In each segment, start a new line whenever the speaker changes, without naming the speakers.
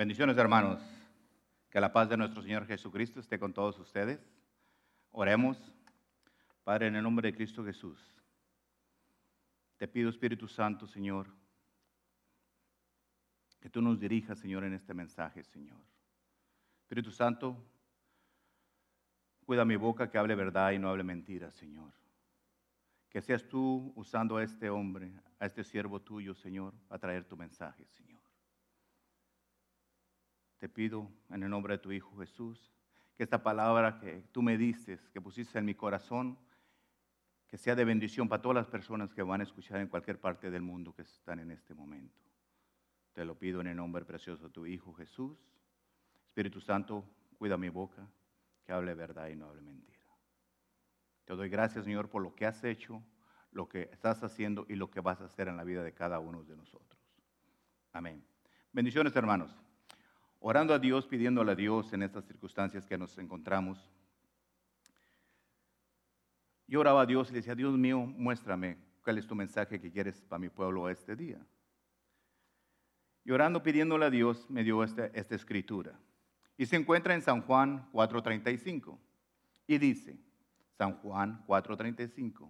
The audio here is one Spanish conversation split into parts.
Bendiciones, hermanos. Que la paz de nuestro Señor Jesucristo esté con todos ustedes. Oremos. Padre, en el nombre de Cristo Jesús, te pido, Espíritu Santo, Señor, que tú nos dirijas, Señor, en este mensaje, Señor. Espíritu Santo, cuida mi boca que hable verdad y no hable mentira, Señor. Que seas tú usando a este hombre, a este siervo tuyo, Señor, a traer tu mensaje, Señor. Te pido en el nombre de tu Hijo Jesús, que esta palabra que tú me diste, que pusiste en mi corazón, que sea de bendición para todas las personas que van a escuchar en cualquier parte del mundo que están en este momento. Te lo pido en el nombre precioso de tu Hijo Jesús. Espíritu Santo, cuida mi boca, que hable verdad y no hable mentira. Te doy gracias, Señor, por lo que has hecho, lo que estás haciendo y lo que vas a hacer en la vida de cada uno de nosotros. Amén. Bendiciones, hermanos. Orando a Dios, pidiéndole a Dios en estas circunstancias que nos encontramos yo oraba a Dios y le decía, Dios mío, muéstrame cuál es tu mensaje que quieres para mi pueblo este día. Y orando, pidiéndole a Dios, me dio esta, escritura. Y se encuentra en San Juan 4.35. Y dice, San Juan 4.35,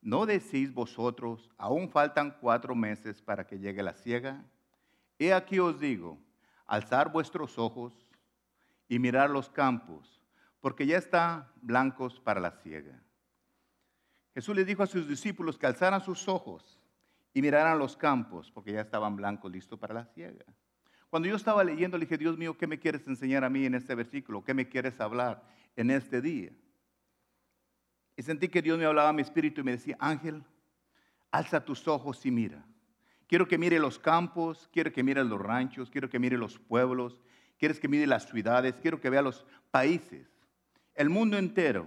¿no decís vosotros, aún faltan cuatro meses para que llegue la ciega? He aquí os digo, alzar vuestros ojos y mirar los campos, porque ya están blancos para la ciega. Jesús les dijo a sus discípulos que alzaran sus ojos y miraran los campos, porque ya estaban blancos, listos para la ciega. Cuando yo estaba leyendo, le dije, Dios mío, ¿qué me quieres enseñar a mí en este versículo? ¿Qué me quieres hablar en este día? Y sentí que Dios me hablaba a mi espíritu y me decía, Ángel, alza tus ojos y mira. Quiero que mire los campos, quiero que mire los ranchos, quiero que mire los pueblos, quieres que mire las ciudades, quiero que vea los países, el mundo entero.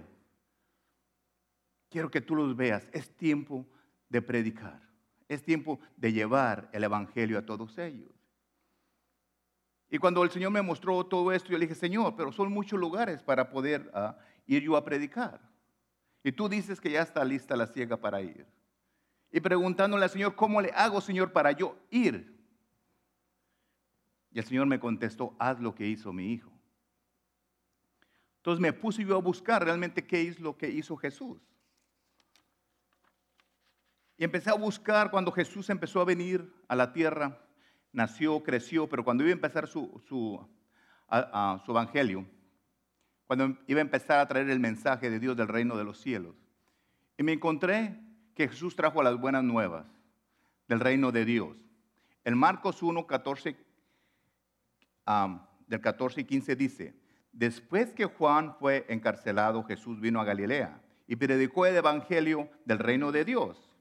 Quiero que tú los veas. Es tiempo de predicar. Es tiempo de llevar el Evangelio a todos ellos. Y cuando el Señor me mostró todo esto, yo le dije, Señor, pero son muchos lugares para poder ah, ir yo a predicar. Y tú dices que ya está lista la ciega para ir. Y preguntándole al Señor, ¿cómo le hago, Señor, para yo ir? Y el Señor me contestó, haz lo que hizo mi hijo. Entonces me puse yo a buscar realmente qué es lo que hizo Jesús. Y empecé a buscar cuando Jesús empezó a venir a la tierra, nació, creció, pero cuando iba a empezar su, su, su evangelio, cuando iba a empezar a traer el mensaje de Dios del reino de los cielos, y me encontré que Jesús trajo las buenas nuevas del reino de Dios. En Marcos 1, 14, del 14 y 15 dice, después que Juan fue encarcelado, Jesús vino a Galilea y predicó el evangelio del reino de Dios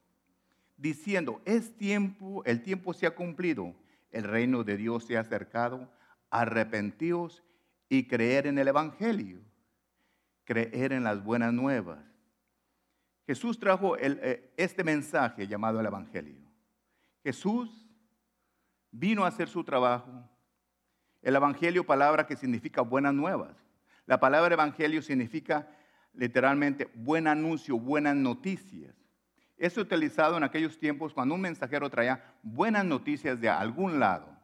diciendo, es tiempo, el tiempo se ha cumplido, el reino de Dios se ha acercado, arrepentíos y creer en el Evangelio, creer en las buenas nuevas. Jesús trajo eh, este mensaje llamado el Evangelio. Jesús vino a hacer su trabajo. El Evangelio, palabra que significa buenas nuevas. La palabra Evangelio significa literalmente buen anuncio, buenas noticias es utilizado en aquellos tiempos cuando un mensajero traía buenas noticias de algún lado.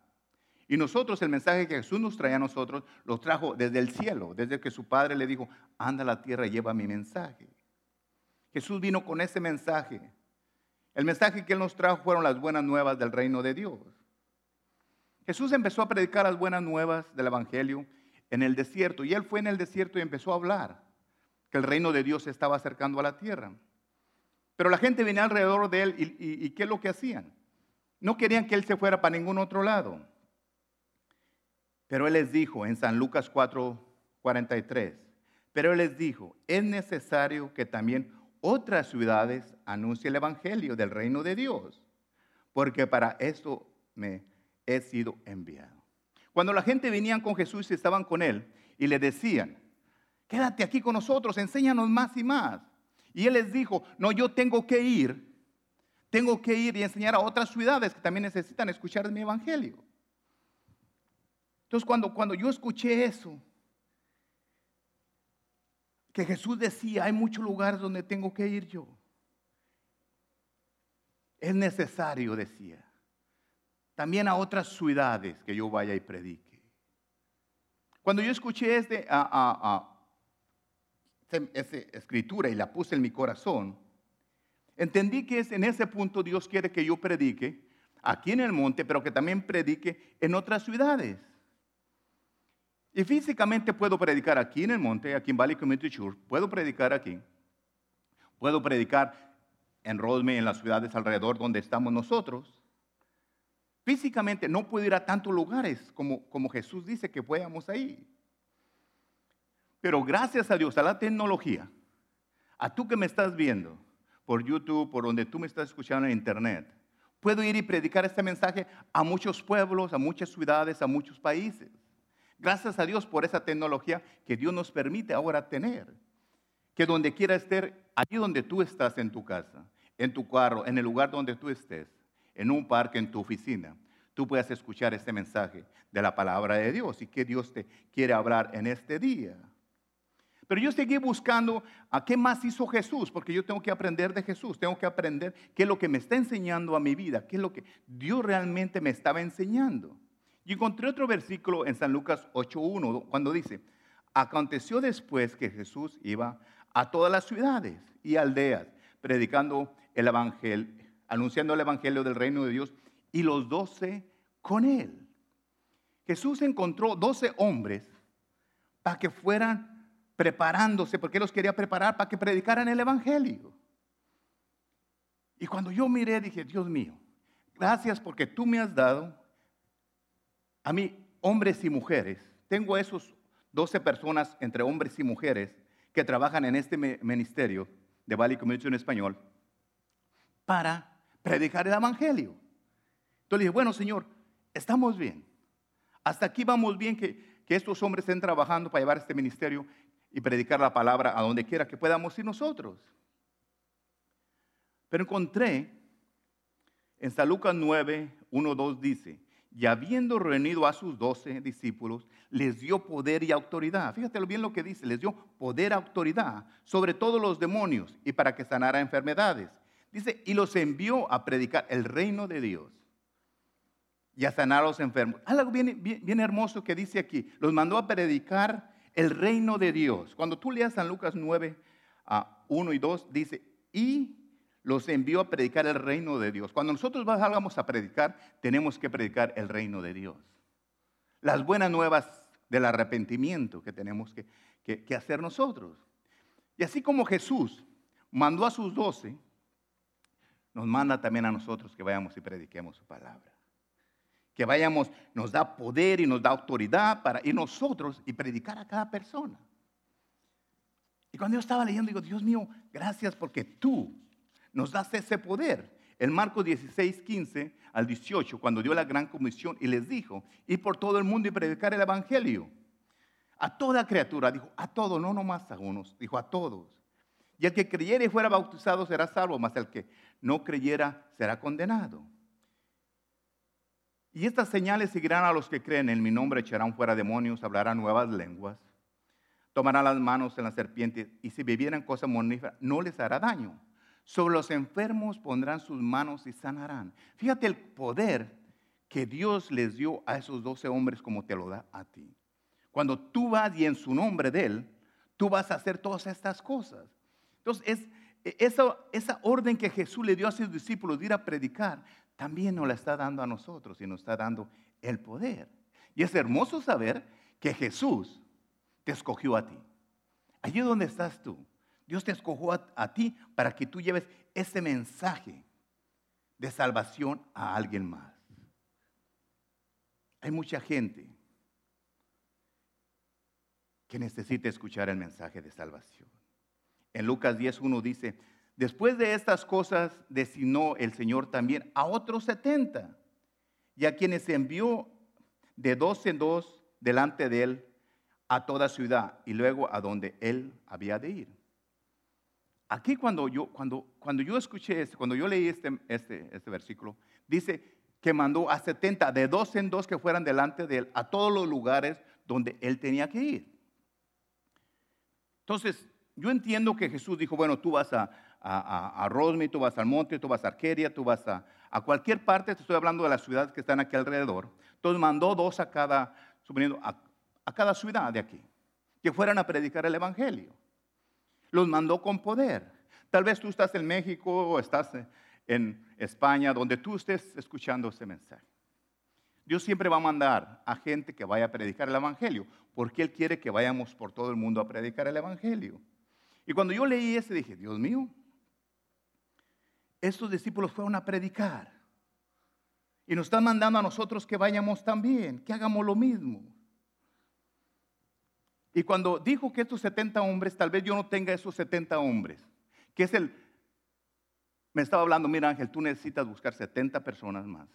Y nosotros, el mensaje que Jesús nos traía a nosotros, lo trajo desde el cielo, desde que su padre le dijo, anda a la tierra y lleva mi mensaje. Jesús vino con ese mensaje. El mensaje que Él nos trajo fueron las buenas nuevas del reino de Dios. Jesús empezó a predicar las buenas nuevas del Evangelio en el desierto. Y Él fue en el desierto y empezó a hablar que el reino de Dios se estaba acercando a la tierra. Pero la gente venía alrededor de él y, ¿qué es lo que hacían? No querían que él se fuera para ningún otro lado. Pero él les dijo en San Lucas 4, 43, pero él les dijo, es necesario que también otras ciudades anuncien el Evangelio del reino de Dios, porque para esto me he sido enviado. Cuando la gente venía con Jesús y estaban con él y le decían, quédate aquí con nosotros, enséñanos más y más. Y él les dijo, no, yo tengo que ir, tengo que ir y enseñar a otras ciudades que también necesitan escuchar mi evangelio. Entonces cuando, cuando yo escuché eso, que Jesús decía, hay muchos lugares donde tengo que ir yo. Es necesario, decía, también a otras ciudades que yo vaya y predique. Cuando yo escuché este, a, esa escritura y la puse en mi corazón, entendí que es en ese punto Dios quiere que yo predique aquí en el monte, pero que también predique en otras ciudades. Y físicamente puedo predicar aquí en el monte, aquí en Valley Community Church, puedo predicar aquí, puedo predicar en Rosme, en las ciudades alrededor donde estamos nosotros. Físicamente no puedo ir a tantos lugares como, como Jesús dice que podamos ahí. Pero gracias a Dios, a la tecnología, a tú que me estás viendo por YouTube, por donde tú me estás escuchando en Internet, puedo ir y predicar este mensaje a muchos pueblos, a muchas ciudades, a muchos países. Gracias a Dios por esa tecnología que Dios nos permite ahora tener. Que donde quiera estar, allí donde tú estás en tu casa, en tu carro, en el lugar donde tú estés, en un parque, en tu oficina, tú puedas escuchar este mensaje de la palabra de Dios y que Dios te quiere hablar en este día. Pero yo seguí buscando a qué más hizo Jesús, porque yo tengo que aprender de Jesús, tengo que aprender qué es lo que me está enseñando a mi vida, qué es lo que Dios realmente me estaba enseñando. Y encontré otro versículo en San Lucas 8.1, cuando dice, aconteció después que Jesús iba a todas las ciudades y aldeas, predicando el evangelio, anunciando el evangelio del reino de Dios, y los doce con él. Jesús encontró doce hombres para que fueran preparándose, porque los quería preparar para que predicaran el Evangelio. Y cuando yo miré, dije, Dios mío, gracias porque tú me has dado a mí hombres y mujeres. Tengo esos 12 personas entre hombres y mujeres que trabajan en este ministerio de Valley Community en español para predicar el Evangelio. Entonces dije, bueno, Señor, estamos bien. Hasta aquí vamos bien que, que estos hombres estén trabajando para llevar este ministerio y predicar la palabra a donde quiera que podamos ir nosotros. Pero encontré en San Lucas 9, 1, 2 dice, y habiendo reunido a sus doce discípulos, les dio poder y autoridad. Fíjate bien lo que dice, les dio poder y autoridad sobre todos los demonios y para que sanara enfermedades. Dice, y los envió a predicar el reino de Dios y a sanar a los enfermos. Algo bien, bien, hermoso que dice aquí, los mandó a predicar el reino de Dios. Cuando tú leas San Lucas 9, a 1 y 2, dice, y los envió a predicar el reino de Dios. Cuando nosotros vayamos a predicar, tenemos que predicar el reino de Dios. Las buenas nuevas del arrepentimiento que tenemos que, que hacer nosotros. Y así como Jesús mandó a sus doce, nos manda también a nosotros que vayamos y prediquemos su palabra que vayamos, nos da poder y nos da autoridad para ir nosotros y predicar a cada persona. Y cuando yo estaba leyendo, digo, Dios mío, gracias porque tú nos das ese poder. En Marcos 16, 15 al 18, cuando dio la gran comisión y les dijo, ir por todo el mundo y predicar el evangelio. A toda criatura, dijo, a todos, no nomás a unos, dijo a todos. Y el que creyera y fuera bautizado será salvo, mas el que no creyera será condenado. Y estas señales seguirán a los que creen. En mi nombre echarán fuera demonios, hablarán nuevas lenguas, tomarán las manos en la serpiente y si bebieran cosas moníferas no les hará daño. Sobre los enfermos pondrán sus manos y sanarán. Fíjate el poder que Dios les dio a esos doce hombres como te lo da a ti. Cuando tú vas y en su nombre de Él, tú vas a hacer todas estas cosas. Entonces, es, e, esa, esa orden que Jesús le dio a sus discípulos de ir a predicar, también nos la está dando a nosotros y nos está dando el poder. Y es hermoso saber que Jesús te escogió a ti. Allí donde estás tú, Dios te escogió a, ti para que tú lleves ese mensaje de salvación a alguien más. Hay mucha gente que necesita escuchar el mensaje de salvación. En Lucas 10.1 dice, Después de estas cosas designó el Señor también a otros setenta y a quienes envió de dos en dos delante de él a toda ciudad y luego a donde él había de ir. Aquí cuando yo, cuando, cuando yo escuché esto, cuando yo leí este, este, este versículo, dice que mandó a setenta de dos en dos que fueran delante de él a todos los lugares donde él tenía que ir. Entonces, yo entiendo que Jesús dijo, bueno, tú vas a, a, a, tú vas al monte, tú vas a Arqueria, tú vas a, a cualquier parte, te estoy hablando de las ciudades que están aquí alrededor. Entonces mandó dos a cada, suponiendo, a, a cada ciudad de aquí, que fueran a predicar el Evangelio. Los mandó con poder. Tal vez tú estás en México o estás en España, donde tú estés escuchando ese mensaje. Dios siempre va a mandar a gente que vaya a predicar el Evangelio, porque Él quiere que vayamos por todo el mundo a predicar el Evangelio. Y cuando yo leí ese dije, Dios mío, estos discípulos fueron a predicar. Y nos están mandando a nosotros que vayamos también, que hagamos lo mismo. Y cuando dijo que estos 70 hombres, tal vez yo no tenga esos 70 hombres, que es el... Me estaba hablando, mira Ángel, tú necesitas buscar 70 personas más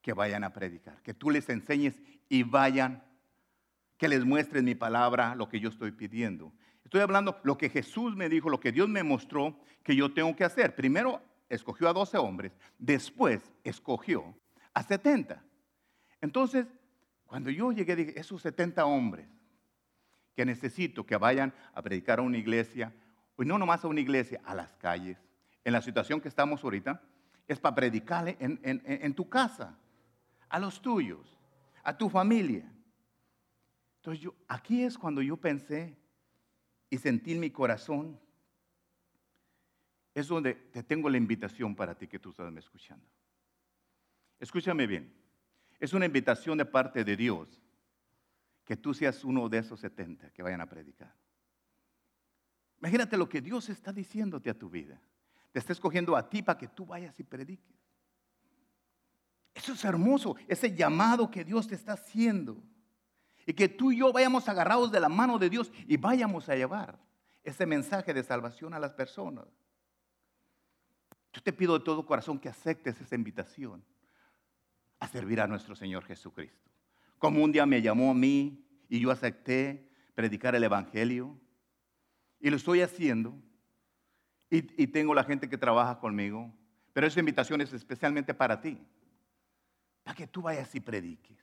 que vayan a predicar, que tú les enseñes y vayan, que les muestres mi palabra, lo que yo estoy pidiendo. Estoy hablando lo que Jesús me dijo, lo que Dios me mostró que yo tengo que hacer. Primero escogió a 12 hombres, después escogió a 70. Entonces, cuando yo llegué, dije, esos 70 hombres que necesito que vayan a predicar a una iglesia, y no nomás a una iglesia, a las calles, en la situación que estamos ahorita, es para predicarle en, tu casa, a los tuyos, a tu familia. Entonces aquí es cuando yo pensé y sentí en mi corazón, es donde te tengo la invitación para ti que tú estás me escuchando. Escúchame bien, es una invitación de parte de Dios que tú seas uno de esos 70 que vayan a predicar. Imagínate lo que Dios está diciéndote a tu vida. Te está escogiendo a ti para que tú vayas y prediques. Eso es hermoso, ese llamado que Dios te está haciendo. Y que tú y yo vayamos agarrados de la mano de Dios y vayamos a llevar ese mensaje de salvación a las personas. Yo te pido de todo corazón que aceptes esa invitación a servir a nuestro Señor Jesucristo. Como un día me llamó a mí y yo acepté predicar el Evangelio. Y lo estoy haciendo. Y, tengo la gente que trabaja conmigo. Pero esa invitación es especialmente para ti para que tú vayas y prediques.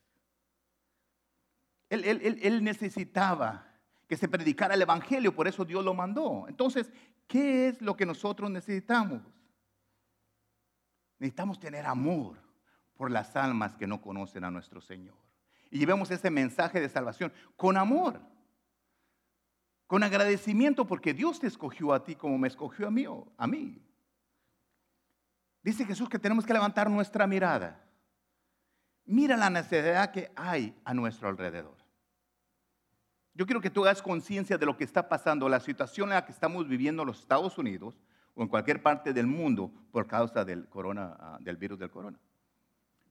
Él, necesitaba que se predicara el Evangelio, por eso Dios lo mandó. Entonces, ¿qué es lo que nosotros necesitamos? Necesitamos tener amor por las almas que no conocen a nuestro Señor. Y llevemos ese mensaje de salvación con amor, con agradecimiento, porque Dios te escogió a ti como me escogió a mí. A mí. Dice Jesús que tenemos que levantar nuestra mirada Mira la necesidad que hay a nuestro alrededor. Yo quiero que tú hagas conciencia de lo que está pasando, la situación en la que estamos viviendo en los Estados Unidos o en cualquier parte del mundo por causa del, corona, ah, del virus del corona.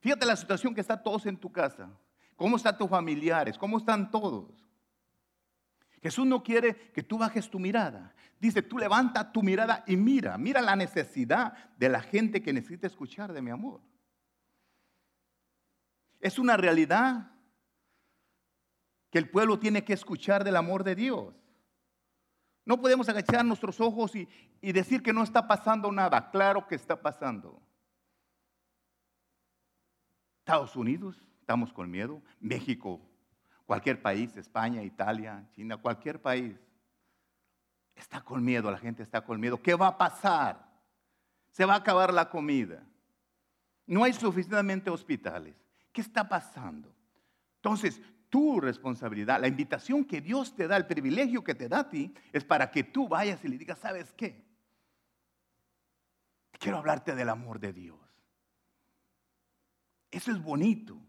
Fíjate la situación que está todos en tu casa. ¿Cómo están tus familiares? ¿Cómo están todos? Jesús no quiere que tú bajes tu mirada. Dice, tú levanta tu mirada y mira, mira la necesidad de la gente que necesita escuchar de mi amor. Es una realidad que el pueblo tiene que escuchar del amor de Dios. No podemos agachar nuestros ojos y, decir que no está pasando nada. Claro que está pasando. Estados Unidos, estamos con miedo. México, cualquier país, España, Italia, China, cualquier país. Está con miedo, la gente está con miedo. ¿Qué va a pasar? Se va a acabar la comida. No hay suficientemente hospitales. ¿Qué está pasando? Entonces, tu responsabilidad, la invitación que Dios te da, el privilegio que te da a ti, es para que tú vayas y le digas, ¿sabes qué? Quiero hablarte del amor de Dios. Eso es bonito.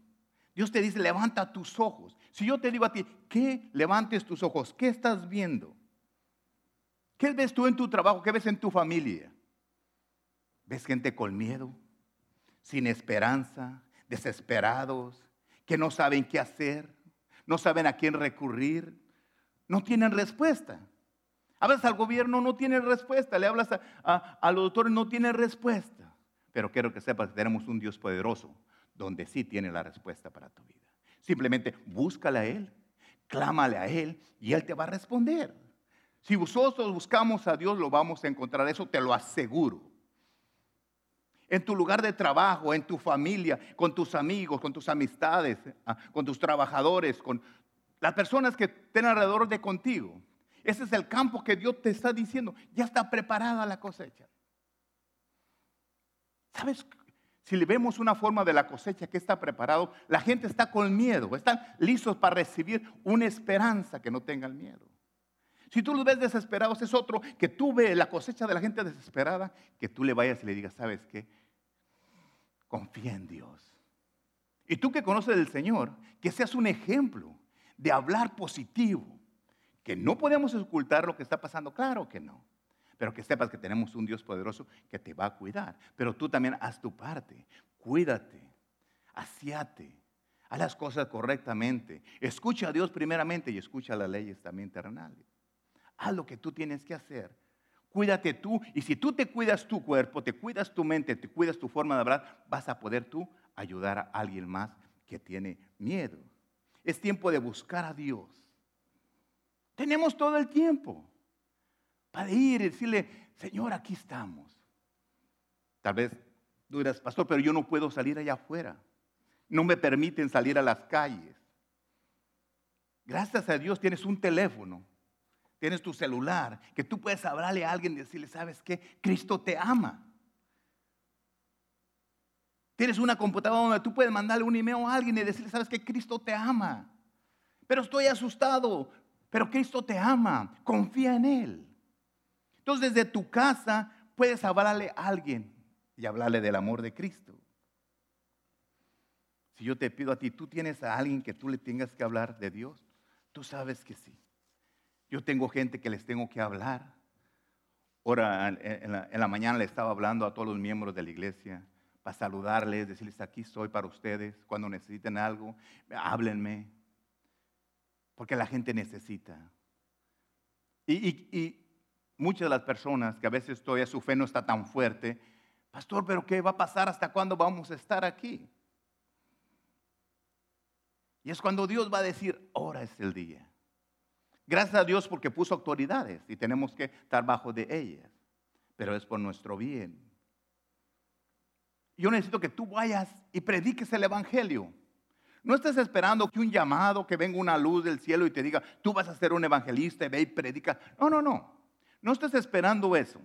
Dios te dice, levanta tus ojos. Si yo te digo a ti, ¿qué levantes tus ojos? ¿Qué estás viendo? ¿Qué ves tú en tu trabajo? ¿Qué ves en tu familia? ¿Ves gente con miedo, sin esperanza, desesperados, que no saben qué hacer, no saben a quién recurrir, no tienen respuesta. Hablas al gobierno, no tiene respuesta. Le hablas a, a, los doctores, no tiene respuesta. Pero quiero que sepas que tenemos un Dios poderoso donde sí tiene la respuesta para tu vida. Simplemente búscale a Él, clámale a Él y Él te va a responder. Si nosotros buscamos a Dios, lo vamos a encontrar. Eso te lo aseguro en tu lugar de trabajo, en tu familia, con tus amigos, con tus amistades, ah, con tus trabajadores, con las personas que estén alrededor de contigo. Ese es el campo que Dios te está diciendo. Ya está preparada la cosecha. ¿Sabes? Si le vemos una forma de la cosecha que está preparado, la gente está con miedo, están listos para recibir una esperanza que no tengan miedo. Si tú los ves desesperados, es otro que tú ves la cosecha de la gente desesperada, que tú le vayas y le digas, ¿sabes qué? Confía en Dios. Y tú que conoces del Señor, que seas un ejemplo de hablar positivo, que no podemos ocultar lo que está pasando, claro que no. Pero que sepas que tenemos un Dios poderoso que te va a cuidar. Pero tú también haz tu parte. Cuídate. Asiate. Haz las cosas correctamente. Escucha a Dios primeramente y escucha las leyes también terrenales. Haz lo que tú tienes que hacer. Cuídate tú. Y si tú te cuidas tu cuerpo, te cuidas tu mente, te cuidas tu forma de hablar, vas a poder tú ayudar a alguien más que tiene miedo. Es tiempo de buscar a Dios. Tenemos todo el tiempo para ir y decirle, Señor, aquí estamos. Tal vez tú dirás, pastor, pero yo no puedo salir allá afuera. No me permiten salir a las calles. Gracias a Dios tienes un teléfono, tienes tu celular, que tú puedes hablarle a alguien y decirle, ¿sabes qué? Cristo te ama. Tienes una computadora donde tú puedes mandarle un email a alguien y decirle, ¿sabes qué? Cristo te ama. Pero estoy asustado, pero Cristo te ama. Confía en Él. Entonces desde tu casa puedes hablarle a alguien y hablarle del amor de Cristo. Si yo te pido a ti, tú tienes a alguien que tú le tengas que hablar de Dios, tú sabes que sí. Yo tengo gente que les tengo que hablar. Ahora en la, mañana le estaba hablando a todos los miembros de la iglesia para saludarles, decirles aquí estoy para ustedes, cuando necesiten algo, háblenme, porque la gente necesita. Y, y, muchas de las personas que a veces todavía su fe no está tan fuerte, pastor, pero ¿qué va a pasar? ¿Hasta cuándo vamos a estar aquí? Y es cuando Dios va a decir, ahora es el día. Gracias a Dios porque puso autoridades y tenemos que estar bajo de ellas, pero es por nuestro bien. Yo necesito que tú vayas y prediques el Evangelio. No estés esperando que un llamado, que venga una luz del cielo y te diga, tú vas a ser un evangelista y ve y predica. No, no, no. No estés esperando eso.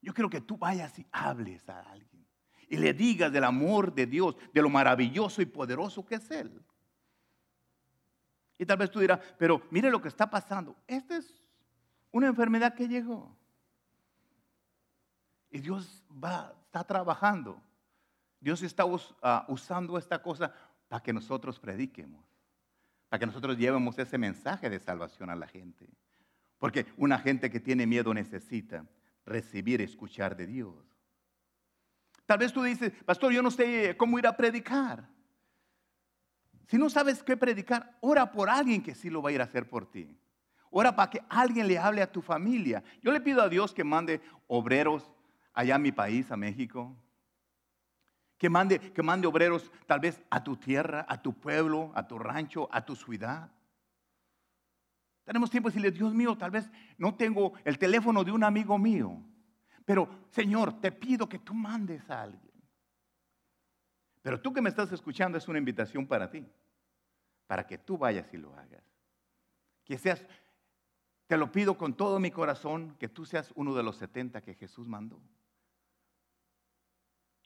Yo quiero que tú vayas y hables a alguien y le digas del amor de Dios, de lo maravilloso y poderoso que es Él. Y tal vez tú dirás, pero mire lo que está pasando. Esta es una enfermedad que llegó. Y Dios va, está trabajando. Dios está ah, usando esta cosa para que nosotros prediquemos, para que nosotros llevemos ese mensaje de salvación a la gente. Porque una gente que tiene miedo necesita recibir, escuchar de Dios. Tal vez tú dices, pastor, yo no sé cómo ir a predicar. Si no sabes qué predicar, ora por alguien que sí lo va a ir a hacer por ti. Ora para que alguien le hable a tu familia. Yo le pido a Dios que mande obreros allá a mi país, a México. Que mande, que mande obreros tal vez a tu tierra, a tu pueblo, a tu rancho, a tu ciudad. Tenemos tiempo de decirle, Dios mío, tal vez no tengo el teléfono de un amigo mío, pero Señor, te pido que tú mandes a alguien. Pero tú que me estás escuchando es una invitación para ti, para que tú vayas y lo hagas. Que seas, te lo pido con todo mi corazón, que tú seas uno de los 70 que Jesús mandó.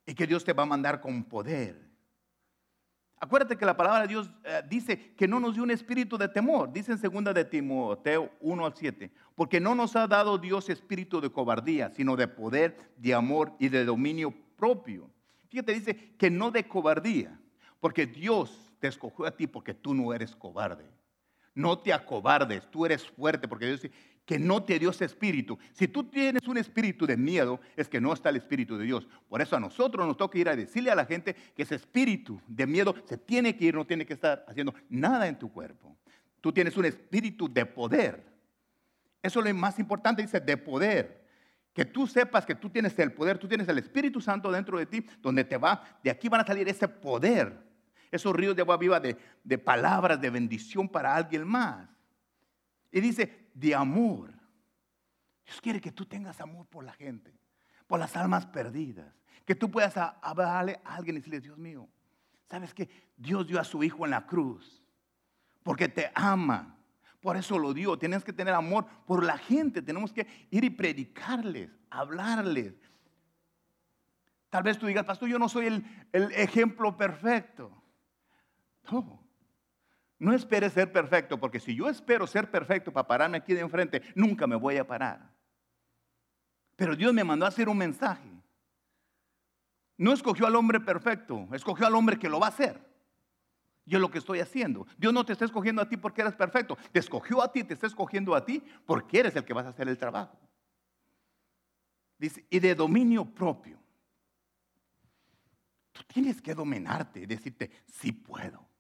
Y que Dios te va a mandar con poder Acuérdate que la palabra de Dios eh, dice que no nos dio un espíritu de temor. Dice en segunda de Timoteo 1 al 7. Porque no nos ha dado Dios espíritu de cobardía, sino de poder, de amor y de dominio propio. Fíjate, dice que no de cobardía. Porque Dios te escogió a ti porque tú no eres cobarde. No te acobardes, tú eres fuerte porque Dios dice que no te dio ese espíritu. Si tú tienes un espíritu de miedo, es que no está el espíritu de Dios. Por eso a nosotros nos toca ir a decirle a la gente que ese espíritu de miedo se tiene que ir, no tiene que estar haciendo nada en tu cuerpo. Tú tienes un espíritu de poder. Eso es lo más importante, dice, de poder. Que tú sepas que tú tienes el poder, tú tienes el Espíritu Santo dentro de ti, donde te va, de aquí van a salir ese poder, esos ríos de agua viva de, de palabras de bendición para alguien más. Y dice, de amor. Dios quiere que tú tengas amor por la gente, por las almas perdidas. Que tú puedas hablarle a alguien y decirle, Dios mío, ¿sabes que Dios dio a su Hijo en la cruz? Porque te ama. Por eso lo dio. Tienes que tener amor por la gente. Tenemos que ir y predicarles, hablarles. Tal vez tú digas, pastor, yo no soy el, el ejemplo perfecto. No, no esperes ser perfecto, porque si yo espero ser perfecto para pararme aquí de enfrente, nunca me voy a parar. Pero Dios me mandó a hacer un mensaje. No escogió al hombre perfecto, escogió al hombre que lo va a hacer. Yo lo que estoy haciendo. Dios no te está escogiendo a ti porque eres perfecto. Te escogió a ti, te está escogiendo a ti porque eres el que vas a hacer el trabajo. Dice, y de dominio propio. Tú tienes que dominarte y decirte, sí puedo.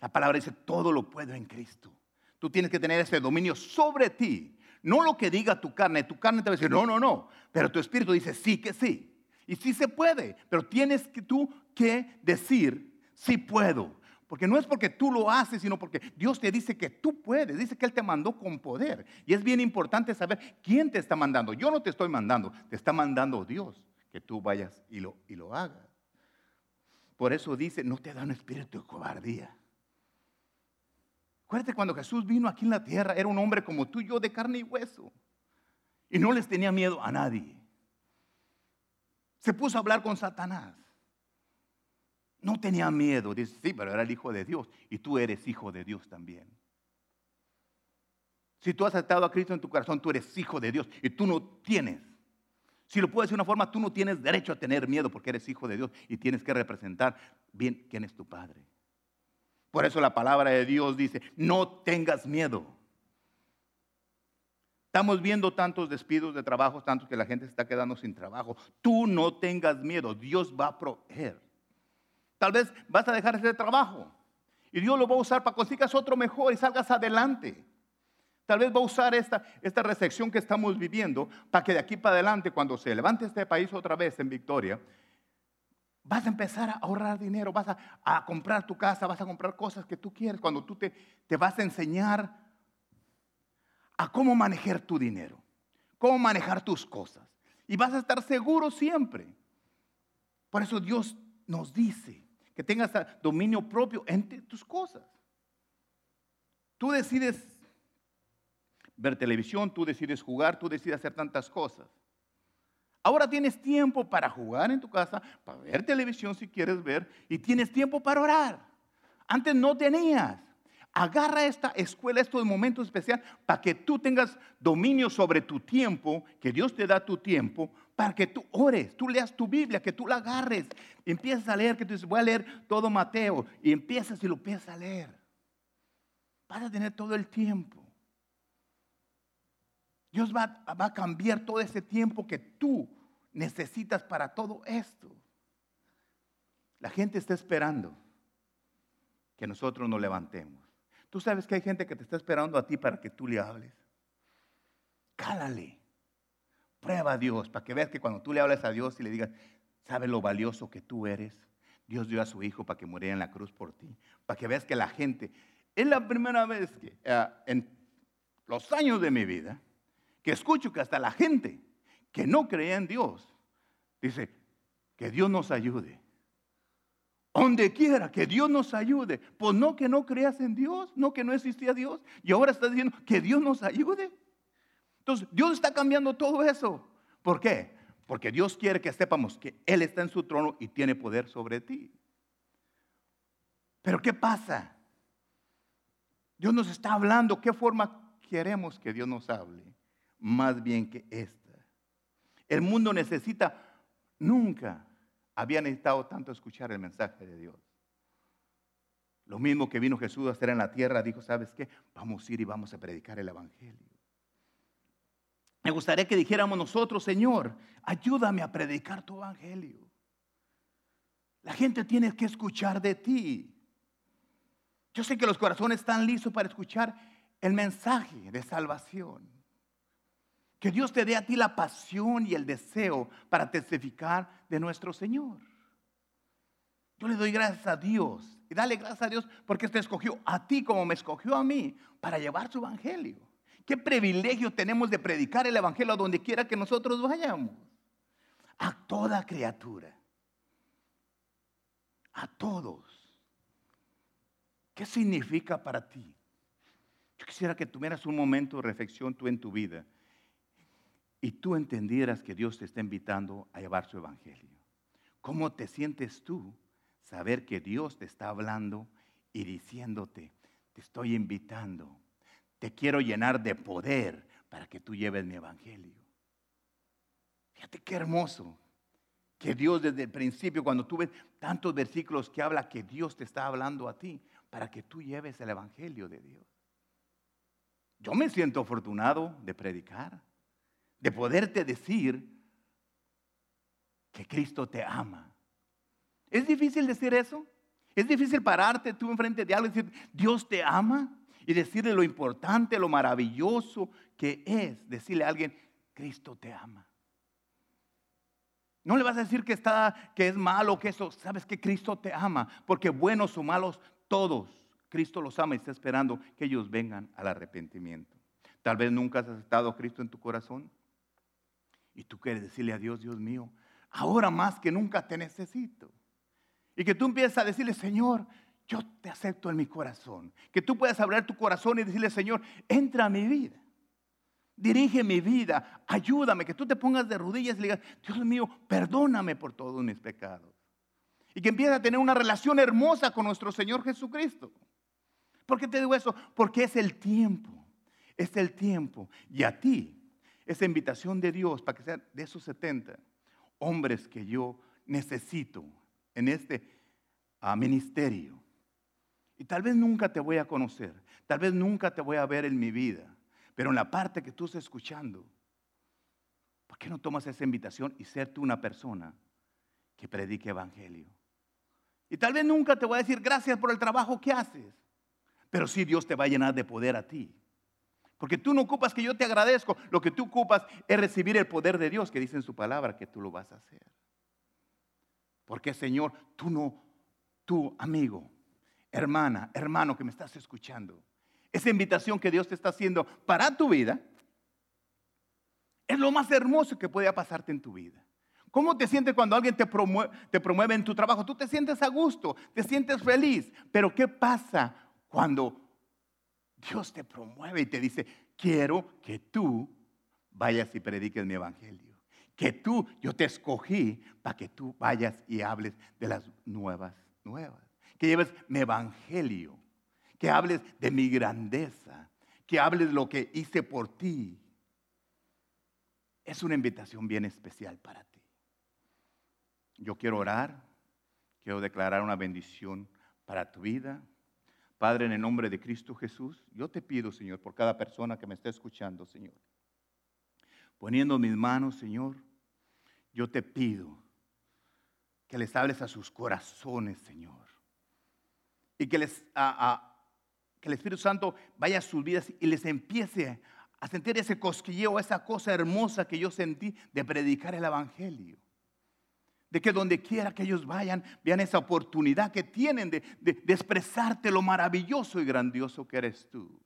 La palabra dice, todo lo puedo en Cristo. Tú tienes que tener ese dominio sobre ti. No lo que diga tu carne. Tu carne te va a decir, no, no, no. Pero tu espíritu dice, sí que sí. Y sí se puede. Pero tienes que tú que decir, sí puedo. Porque no es porque tú lo haces, sino porque Dios te dice que tú puedes. Dice que Él te mandó con poder. Y es bien importante saber quién te está mandando. Yo no te estoy mandando, te está mandando Dios que tú vayas y lo, y lo hagas. Por eso dice, no te da un espíritu de cobardía. Acuérdate cuando Jesús vino aquí en la tierra, era un hombre como tú y yo de carne y hueso. Y no les tenía miedo a nadie. Se puso a hablar con Satanás. No tenía miedo. Dice, sí, pero era el Hijo de Dios. Y tú eres hijo de Dios también. Si tú has aceptado a Cristo en tu corazón, tú eres hijo de Dios. Y tú no tienes. Si lo puedo decir de una forma, tú no tienes derecho a tener miedo porque eres hijo de Dios y tienes que representar bien quién es tu Padre. Por eso la palabra de Dios dice, no tengas miedo. Estamos viendo tantos despidos de trabajo, tantos que la gente se está quedando sin trabajo. Tú no tengas miedo, Dios va a proveer. Tal vez vas a dejar ese trabajo y Dios lo va a usar para que consigas otro mejor y salgas adelante. Tal vez va a usar esta, esta recepción que estamos viviendo para que de aquí para adelante, cuando se levante este país otra vez en victoria, vas a empezar a ahorrar dinero, vas a, comprar tu casa, vas a comprar cosas que tú quieres, cuando tú te, te vas a enseñar a cómo manejar tu dinero, cómo manejar tus cosas. Y vas a estar seguro siempre. Por eso Dios nos dice, que tengas dominio propio entre tus cosas. Tú decides ver televisión, tú decides jugar, tú decides hacer tantas cosas. Ahora tienes tiempo para jugar en tu casa, para ver televisión si quieres ver, y tienes tiempo para orar. Antes no tenías. Agarra esta escuela, estos momentos especiales, para que tú tengas dominio sobre tu tiempo, que Dios te da tu tiempo, para que tú ores, tú leas tu Biblia, que tú la agarres, empiezas a leer, que tú dices, voy a leer todo Mateo, y empiezas y lo empiezas a leer. Vas a tener todo el tiempo. Dios va, a cambiar todo ese tiempo que tú necesitas para todo esto. La gente está esperando que nosotros nos levantemos. Tú sabes que hay gente que te está esperando a ti para que tú le hables. Cálale. Prueba a Dios para que veas que cuando tú le hables a Dios y le digas, ¿sabes lo valioso que tú eres? Dios dio a su hijo para que muriera en la cruz por ti. Para que veas que la gente, es la primera vez que eh, en los años de mi vida, que escucho que hasta la gente que no creía en Dios, dice, que Dios nos ayude. Donde quiera, que Dios nos ayude. Pues no que no creas en Dios, no que no existía Dios. Y ahora está diciendo que Dios nos ayude. Entonces, Dios está cambiando todo eso. ¿Por qué? Porque Dios quiere que sepamos que Él está en su trono y tiene poder sobre ti. Pero ¿qué pasa? Dios nos está hablando. ¿Qué forma queremos que Dios nos hable? Más bien que esta. El mundo necesita, nunca había necesitado tanto escuchar el mensaje de Dios. Lo mismo que vino Jesús a hacer en la tierra, dijo, ¿sabes qué? Vamos a ir y vamos a predicar el Evangelio. Me gustaría que dijéramos nosotros, Señor, ayúdame a predicar tu Evangelio. La gente tiene que escuchar de ti. Yo sé que los corazones están listos para escuchar el mensaje de salvación. Que Dios te dé a ti la pasión y el deseo para testificar de nuestro Señor. Yo le doy gracias a Dios y dale gracias a Dios porque te escogió a ti como me escogió a mí para llevar su evangelio. Qué privilegio tenemos de predicar el evangelio a donde quiera que nosotros vayamos. A toda criatura. A todos. ¿Qué significa para ti? Yo quisiera que tuvieras un momento de reflexión tú en tu vida y tú entendieras que Dios te está invitando a llevar su evangelio. ¿Cómo te sientes tú saber que Dios te está hablando y diciéndote, te estoy invitando, te quiero llenar de poder para que tú lleves mi evangelio? Fíjate qué hermoso que Dios desde el principio, cuando tú ves tantos versículos que habla que Dios te está hablando a ti para que tú lleves el evangelio de Dios. Yo me siento afortunado de predicar de poderte decir que Cristo te ama. ¿Es difícil decir eso? ¿Es difícil pararte tú enfrente de alguien y decir, Dios te ama? Y decirle lo importante, lo maravilloso que es decirle a alguien, Cristo te ama. No le vas a decir que, está, que es malo, que eso, sabes que Cristo te ama, porque buenos o malos todos, Cristo los ama y está esperando que ellos vengan al arrepentimiento. Tal vez nunca has aceptado a Cristo en tu corazón. Y tú quieres decirle a Dios, Dios mío, ahora más que nunca te necesito. Y que tú empiezas a decirle, Señor, yo te acepto en mi corazón. Que tú puedas abrir tu corazón y decirle, Señor, entra a mi vida. Dirige mi vida, ayúdame, que tú te pongas de rodillas y le digas, Dios mío, perdóname por todos mis pecados. Y que empieces a tener una relación hermosa con nuestro Señor Jesucristo. ¿Por qué te digo eso? Porque es el tiempo, es el tiempo. Y a ti esa invitación de Dios para que sean de esos 70 hombres que yo necesito en este ah, ministerio. Y tal vez nunca te voy a conocer, tal vez nunca te voy a ver en mi vida, pero en la parte que tú estás escuchando, ¿por qué no tomas esa invitación y ser tú una persona que predique evangelio? Y tal vez nunca te voy a decir gracias por el trabajo que haces, pero sí Dios te va a llenar de poder a ti porque tú no ocupas que yo te agradezco. Lo que tú ocupas es recibir el poder de Dios que dice en su palabra que tú lo vas a hacer. Porque Señor, tú no, tú amigo, hermana, hermano que me estás escuchando, esa invitación que Dios te está haciendo para tu vida es lo más hermoso que puede pasarte en tu vida. ¿Cómo te sientes cuando alguien te promueve, te promueve en tu trabajo? Tú te sientes a gusto, te sientes feliz. Pero ¿qué pasa cuando Dios te promueve y te dice, quiero que tú vayas y prediques mi evangelio. Que tú, yo te escogí para que tú vayas y hables de las nuevas, nuevas. Que lleves mi evangelio. Que hables de mi grandeza. Que hables lo que hice por ti. Es una invitación bien especial para ti. Yo quiero orar. Quiero declarar una bendición para tu vida Padre, en el nombre de Cristo Jesús, yo te pido, Señor, por cada persona que me está escuchando, Señor. Poniendo mis manos, Señor, yo te pido que les hables a sus corazones, Señor. Y que, les, que el Espíritu Santo vaya a sus vidas y les empiece a sentir ese cosquilleo, esa cosa hermosa que yo sentí de predicar el Evangelio de que donde quiera que ellos vayan, vean esa oportunidad que tienen de, expresarte lo maravilloso y grandioso que eres tú.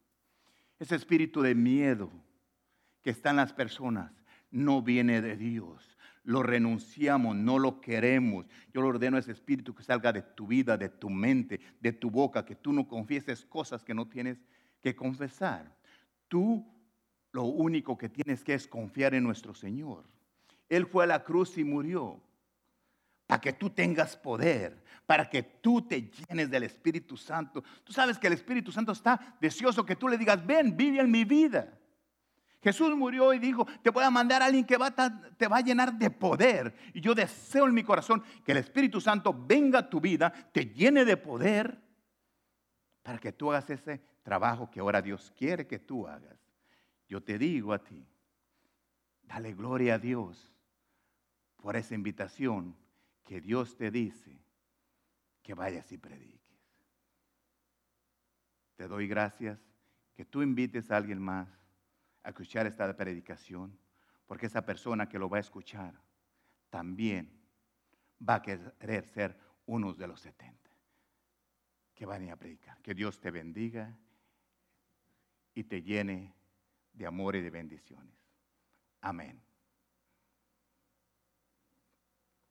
Ese espíritu de miedo que está en las personas no viene de Dios. Lo renunciamos, no lo queremos. Yo lo ordeno a ese espíritu que salga de tu vida, de tu mente, de tu boca, que tú no confieses cosas que no tienes que confesar. Tú lo único que tienes que es confiar en nuestro Señor. Él fue a la cruz y murió para que tú tengas poder, para que tú te llenes del Espíritu Santo. Tú sabes que el Espíritu Santo está deseoso que tú le digas, ven, vive en mi vida. Jesús murió y dijo, te voy a mandar a alguien que te va a llenar de poder. Y yo deseo en mi corazón que el Espíritu Santo venga a tu vida, te llene de poder, para que tú hagas ese trabajo que ahora Dios quiere que tú hagas. Yo te digo a ti, dale gloria a Dios por esa invitación que Dios te dice que vayas y prediques. Te doy gracias que tú invites a alguien más a escuchar esta predicación, porque esa persona que lo va a escuchar también va a querer ser uno de los 70 que van a predicar. Que Dios te bendiga y te llene de amor y de bendiciones. Amén.